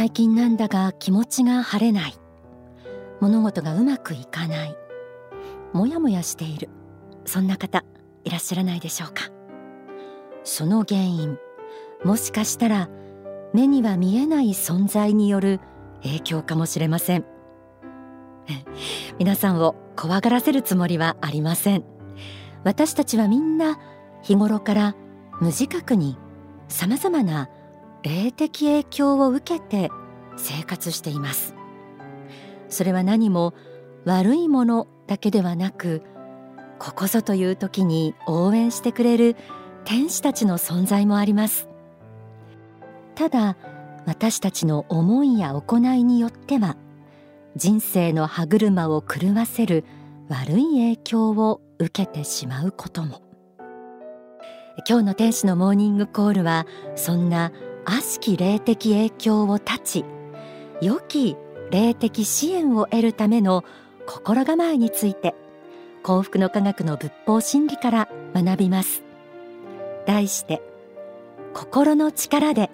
最近なんだが気持ちが晴れない。物事がうまくいかない。もやもやしている。そんな方いらっしゃらないでしょうか。その原因もしかしたら目には見えない存在による影響かもしれません。皆さんを怖がらせるつもりはありません。私たちはみんな日頃から無自覚にさまざまな霊的影響を受けて生活しています。それは何も悪いものだけではなくここぞという時に応援してくれる天使たちの存在もあります。ただ私たちの思いや行いによっては人生の歯車を狂わせる悪い影響を受けてしまうことも。今日の天使のモーニングコールはそんな悪しき霊的影響を断ち良き霊的支援を得るための心構えについて幸福の科学の仏法真理から学びます。題して心の力で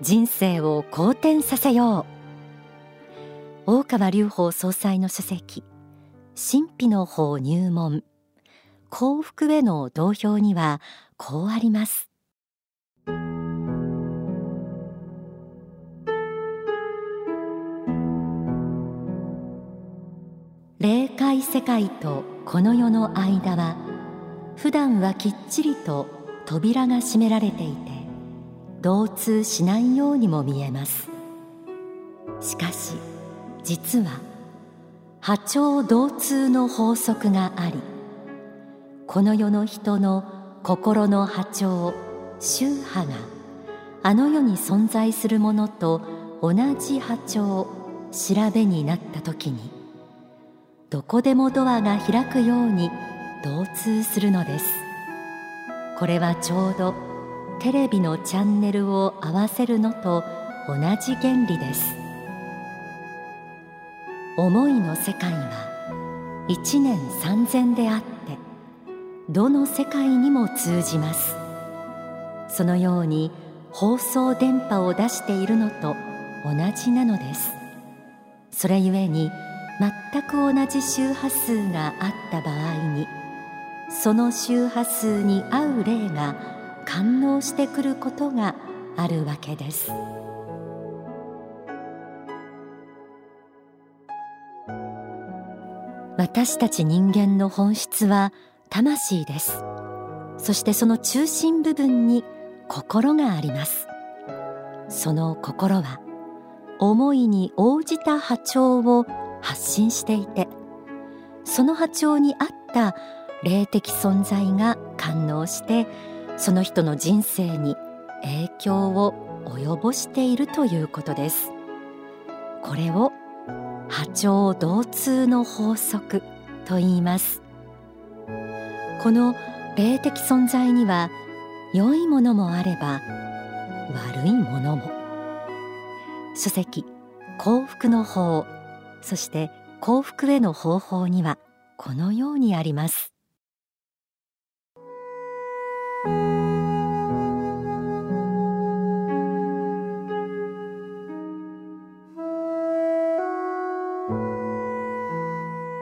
人生を好転させよう。大川隆法総裁の書籍神秘の法入門。幸福への同票にはこうあります。霊界世界とこの世の間は普段はきっちりと扉が閉められていて同通しないようにも見えます。しかし実は波長同通の法則がありこの世の人の心の波長宗波があの世に存在するものと同じ波長調べになった時にどこでもドアが開くように同通するのです。これはちょうどテレビのチャンネルを合わせるのと同じ原理です。思いの世界は一年三千であってどの世界にも通じます。そのように放送電波を出しているのと同じなのです。それゆえに全く同じ周波数があった場合にその周波数に合う霊が感応してくることがあるわけです。私たち人間の本質は魂です。そしてその中心部分に心があります。その心は思いに応じた波長を発信していてその波長に合った霊的存在が感応してその人の人生に影響を及ぼしているということです。これを波長同通の法則と言います。この霊的存在には良いものもあれば悪いものも。書籍幸福の法そして幸福への方法にはこのようにあります。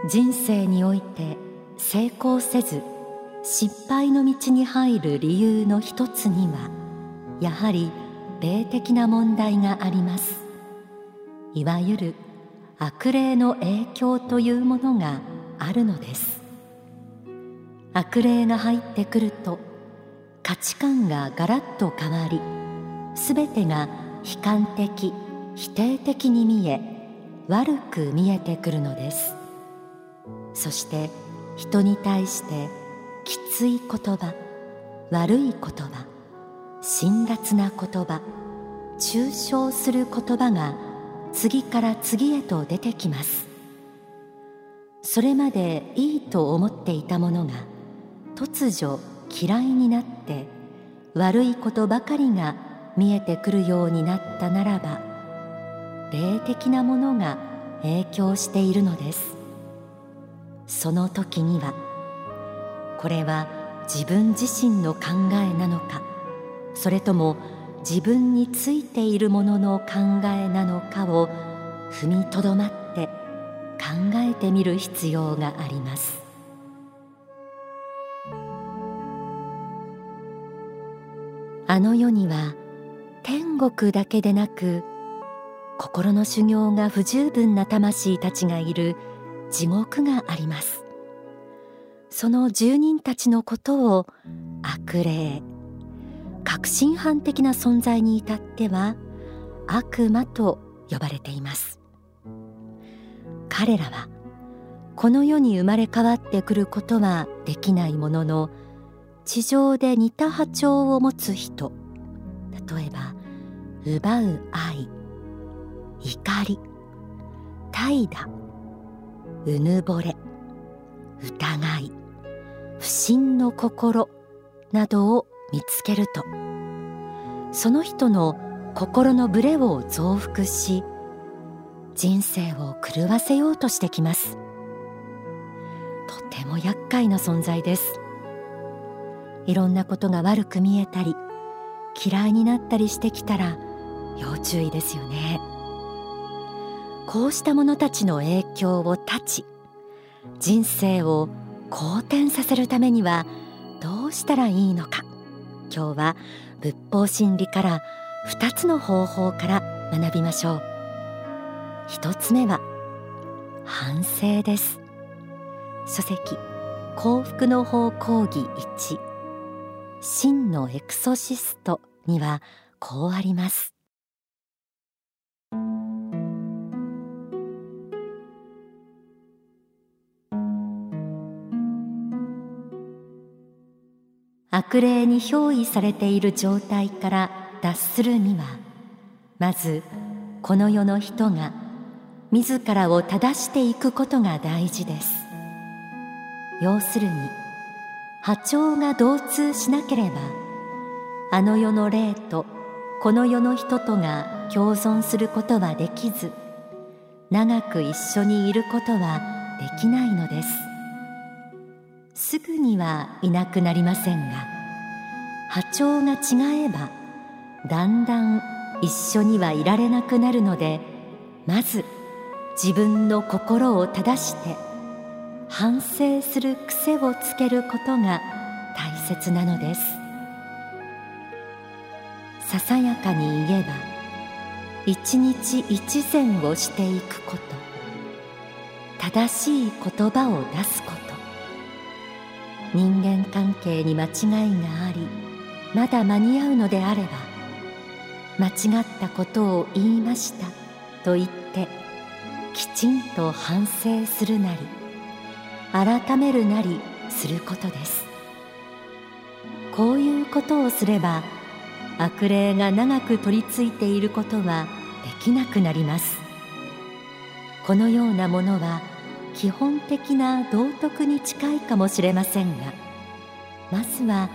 人生において成功せず失敗の道に入る理由の一つにはやはり霊的な問題があります。いわゆる悪霊の影響というものがあるのです。悪霊が入ってくると価値観がガラッと変わりすべてが悲観的否定的に見え悪く見えてくるのです。そして人に対してきつい言葉悪い言葉辛辣な言葉抽象する言葉が次から次へと出てきます。それまでいいと思っていたものが突如嫌いになって悪いことばかりが見えてくるようになったならば霊的なものが影響しているのです。その時にはこれは自分自身の考えなのかそれとも自分についているものの考えなのかを踏みとどまって考えてみる必要があります。あの世には天国だけでなく心の修行が不十分な魂たちがいる地獄があります。その住人たちのことを悪霊革新犯的な存在に至っては悪魔と呼ばれています。彼らはこの世に生まれ変わってくることはできないものの地上で似た波長を持つ人。例えば奪う愛怒り怠惰うぬぼれ疑い不信の心などを見つけるとその人の心のブレを増幅し人生を狂わせようとしてきます。とても厄介な存在です。いろんなことが悪く見えたり嫌いになったりしてきたら要注意ですよね。こうした者たちの影響を断ち人生を好転させるためにはどうしたらいいのか。今日は仏法真理から2つの方法から学びましょう。1つ目は反省です。書籍幸福の方講義1真のエクソシストにはこうあります。悪霊に憑依されている状態から脱するにはまずこの世の人が自らを正していくことが大事です。要するに波長が同通しなければあの世の霊とこの世の人とが共存することはできず長く一緒にいることはできないのです。すぐにはいなくなりませんが波長が違えばだんだん一緒にはいられなくなるのでまず自分の心を正して反省する癖をつけることが大切なのです。ささやかに言えば一日一善をしていくこと正しい言葉を出すこと。人間関係に間違いがありまだ間に合うのであれば間違ったことを言いましたと言ってきちんと反省するなり改めるなりすることです。こういうことをすれば悪霊が長く取り付いていることはできなくなります。このようなものは基本的な道徳に近いかもしれませんがまずは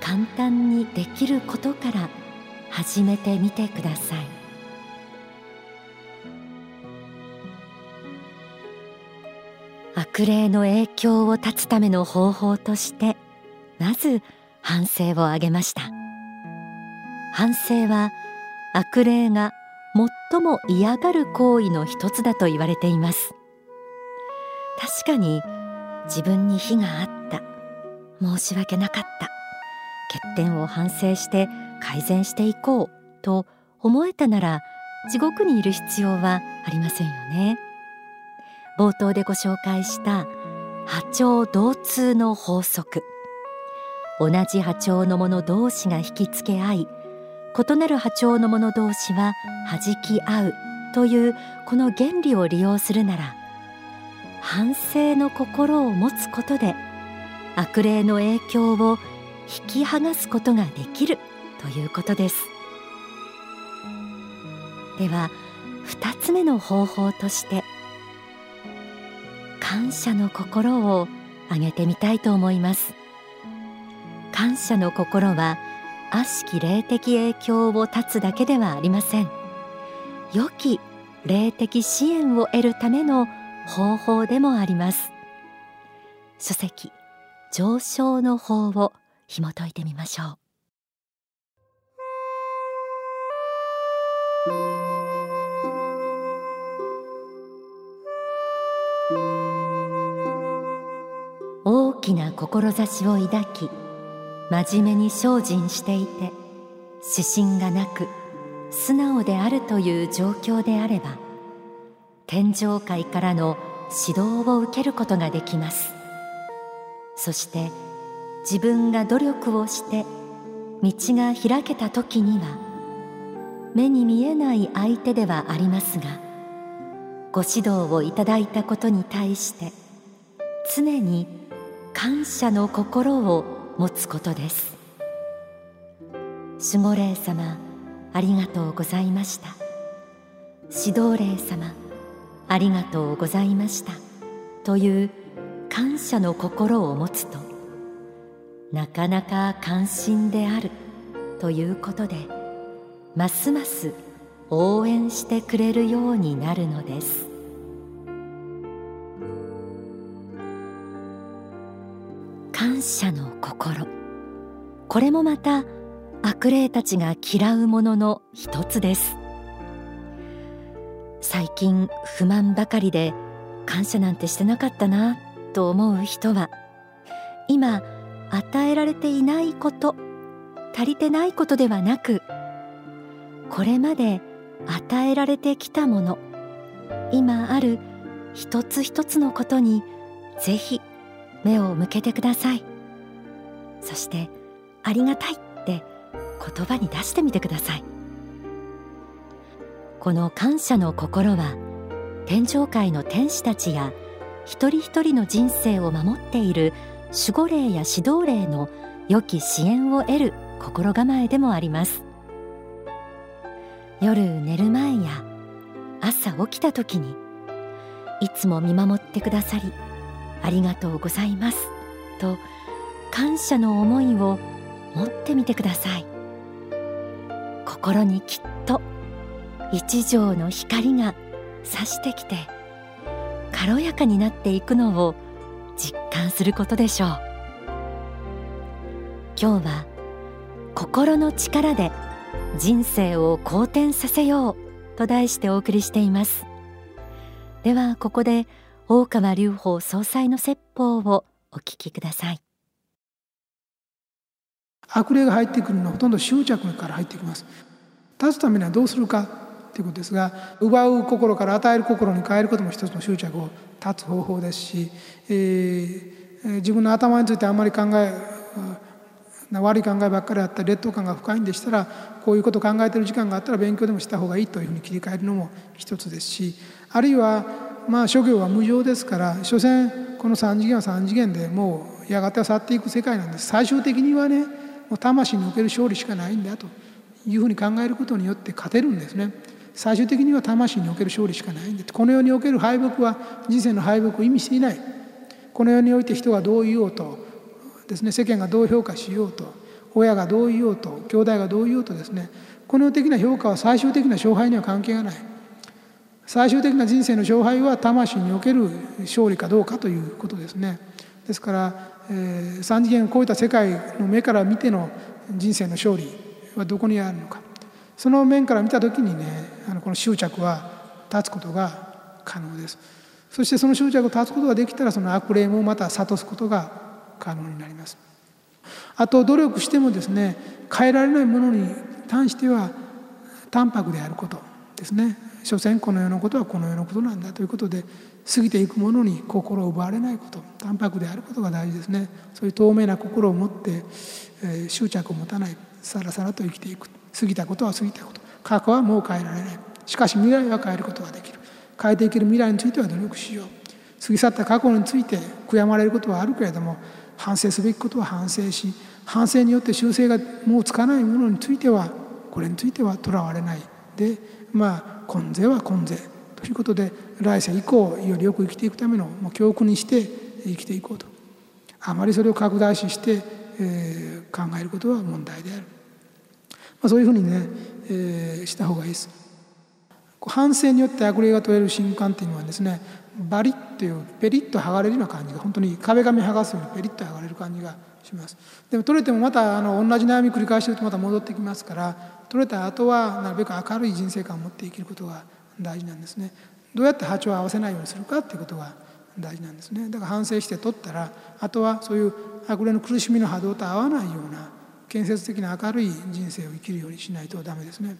簡単にできることから始めてみてください。悪霊の影響を断つための方法としてまず反省を挙げました。反省は悪霊が最も嫌がる行為の一つだと言われています。確かに自分に非があった。申し訳なかった。欠点を反省して改善していこう。と思えたなら地獄にいる必要はありませんよね。冒頭でご紹介した波長同通の法則。同じ波長のもの同士が引きつけ合い異なる波長のもの同士は弾き合うというこの原理を利用するなら反省の心を持つことで悪霊の影響を引き剥がすことができるということです。では2つ目の方法として感謝の心を挙げてみたいと思います。感謝の心は悪しき霊的影響を断つだけではありません。良き霊的支援を得るための方法でもあります。書籍上昇の法を紐解いてみましょう。大きな志を抱き真面目に精進していて指針がなく素直であるという状況であれば天上界からの指導を受けることができます。そして自分が努力をして道が開けた時には目に見えない相手ではありますがご指導をいただいたことに対して常に感謝の心を持つことです。守護霊様ありがとうございました。指導霊様ありがとうございました。という感謝の心を持つとなかなか関心であるということでますます応援してくれるようになるのです。感謝の心。これもまた悪霊たちが嫌うものの一つです。最近不満ばかりで感謝なんてしてなかったなと思う人は今与えられていないこと足りてないことではなくこれまで与えられてきたもの今ある一つ一つのことにぜひ目を向けてください。そしてありがたいって言葉に出してみてください。この感謝の心は天上界の天使たちや一人一人の人生を守っている守護霊や指導霊の良き支援を得る心構えでもあります。夜寝る前や朝起きた時にいつも見守ってくださりありがとうございますと感謝の思いを持ってみてください。心にきっと一条の光が差してきて軽やかになっていくのを実感することでしょう。今日は心の力で人生を好転させようと題してお送りしています。ではここで大川隆法総裁の説法をお聞きください。悪霊が入ってくるのはほとんど執着から入ってきます。立つためにはどうするかということですが奪う心から与える心に変えることも一つの執着を断つ方法ですし、えー、自分の頭についてあんまり考え悪い考えばっかりあったり劣等感が深いんでしたらこういうことを考えてる時間があったら勉強でもした方がいいというふうに切り替えるのも一つですしあるいはまあ諸行は無常ですから所詮この三次元は三次元でもうやがては去っていく世界なんです最終的にはねもう魂における勝利しかないんだというふうに考えることによって勝てるんですね。最終的には魂における勝利しかないんだこの世における敗北は人生の敗北を意味していない。この世において人がどう言おうとですね世間がどう評価しようと親がどう言おうと兄弟がどう言おうとですねこの世的な評価は最終的な勝敗には関係がない。最終的な人生の勝敗は魂における勝利かどうかということですね。ですから、えー、三次元を超えた世界の目から見ての人生の勝利はどこにあるのか。その面から見た時にねあのこの執着は立つことが可能です。そしてその執着を立つことができたらその悪霊もまた諭すことが可能になります。あと努力してもですね変えられないものに対しては淡白であることですね。所詮この世のことはこの世のことなんだということで過ぎていくものに心を奪われないこと淡白であることが大事ですね。そういう透明な心を持って、えー、執着を持たないさらさらと生きていく。過ぎたことは過ぎたこと。過去はもう変えられない。しかし未来は変えることができる。変えていける未来については努力しよう。過ぎ去った過去について悔やまれることはあるけれども反省すべきことは反省し反省によって修正がもうつかないものについてはこれについてはとらわれない。でまあ今世は今世ということで来世以降よりよく生きていくためのもう教訓にして生きていこうと。あまりそれを拡大視して、えー、考えることは問題である。まあ、そういうふうにね、えー、した方がいいです。反省によって悪霊が取れる瞬間っていうのはですねバリッというペリッと剥がれるような感じが本当に壁紙剥がすようにペリッと剥がれる感じがします。でも取れてもまたあの同じ悩み繰り返してるとまた戻ってきますから取れた後はなるべく明るい人生観を持って生きることが大事なんですね。どうやって波長を合わせないようにするかっていうことが大事なんですね。だから反省して取ったらあとはそういう悪霊の苦しみの波動と合わないような建設的な明るい人生を生きるようにしないとダメですね。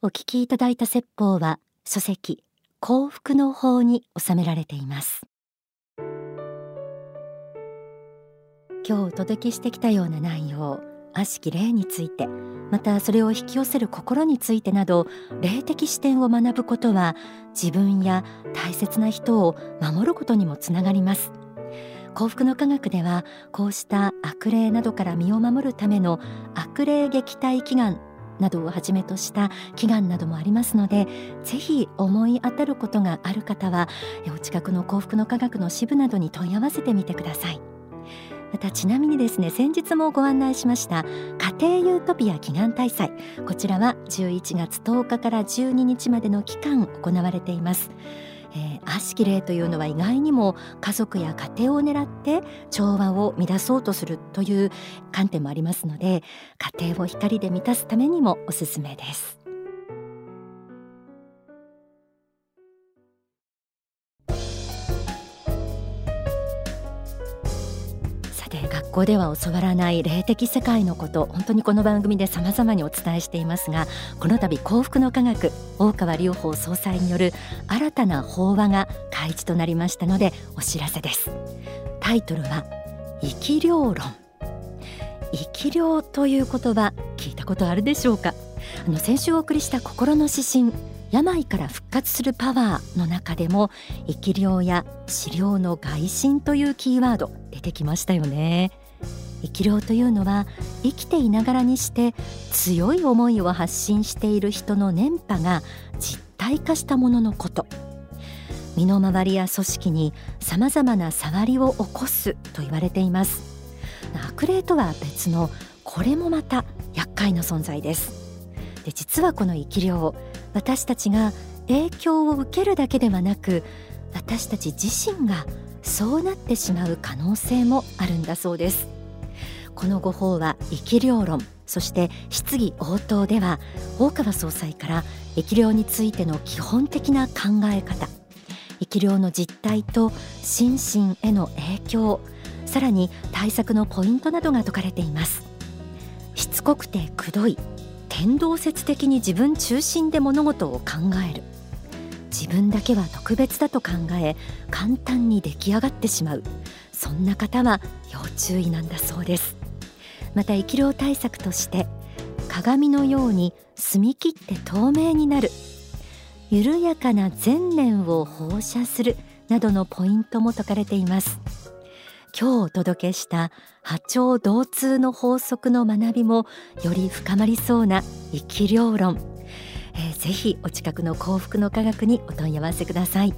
お聞きいただいた説法は書籍幸福の法に収められています。今日お届けしてきたような内容悪しき霊についてまたそれを引き寄せる心についてなど霊的視点を学ぶことは自分や大切な人を守ることにもつながります。幸福の科学ではこうした悪霊などから身を守るための悪霊撃退祈願などをはじめとした祈願などもありますのでぜひ思い当たることがある方はお近くの幸福の科学の支部などに問い合わせてみてください。またちなみにですね先日もご案内しました家庭ユートピア祈願大祭。こちらは11月10日から12日までの期間行われています。えー、悪しき霊というのは意外にも家族や家庭を狙って調和を乱そうとするという観点もありますので家庭を光で満たすためにもおすすめです。学校では教わらない霊的世界のこと本当にこの番組で様々にお伝えしていますがこの度幸福の科学大川隆法総裁による新たな法話が開示となりましたのでお知らせです。タイトルは生き量論。生き量という言葉聞いたことあるでしょうか？あの先週お送りした心の指針病から復活するパワーの中でも生き量や治療の外心というキーワード出てきましたよね。生き量というのは生きていながらにして強い思いを発信している人の念波が実体化したもののこと。身の回りや組織にさまざまな触りを起こすと言われています。悪霊とは別のこれもまた厄介な存在です。で実はこの生き量私たちが影響を受けるだけではなく私たち自身がそうなってしまう可能性もあるんだそうです。このご法は生き量論そして質疑応答では大川総裁から生き量についての基本的な考え方生き量の実態と心身への影響さらに対策のポイントなどが説かれています。しつこくてくどい天動説的に自分中心で物事を考える。自分だけは特別だと考え簡単に出来上がってしまう。そんな方は要注意なんだそうです。また生き量対策として鏡のように澄み切って透明になる緩やかな善念を放射するなどのポイントも説かれています今日お届けした波長同通の法則の学びもより深まりそうな生き量論、えー、ぜひお近くの幸福の科学にお問い合わせください。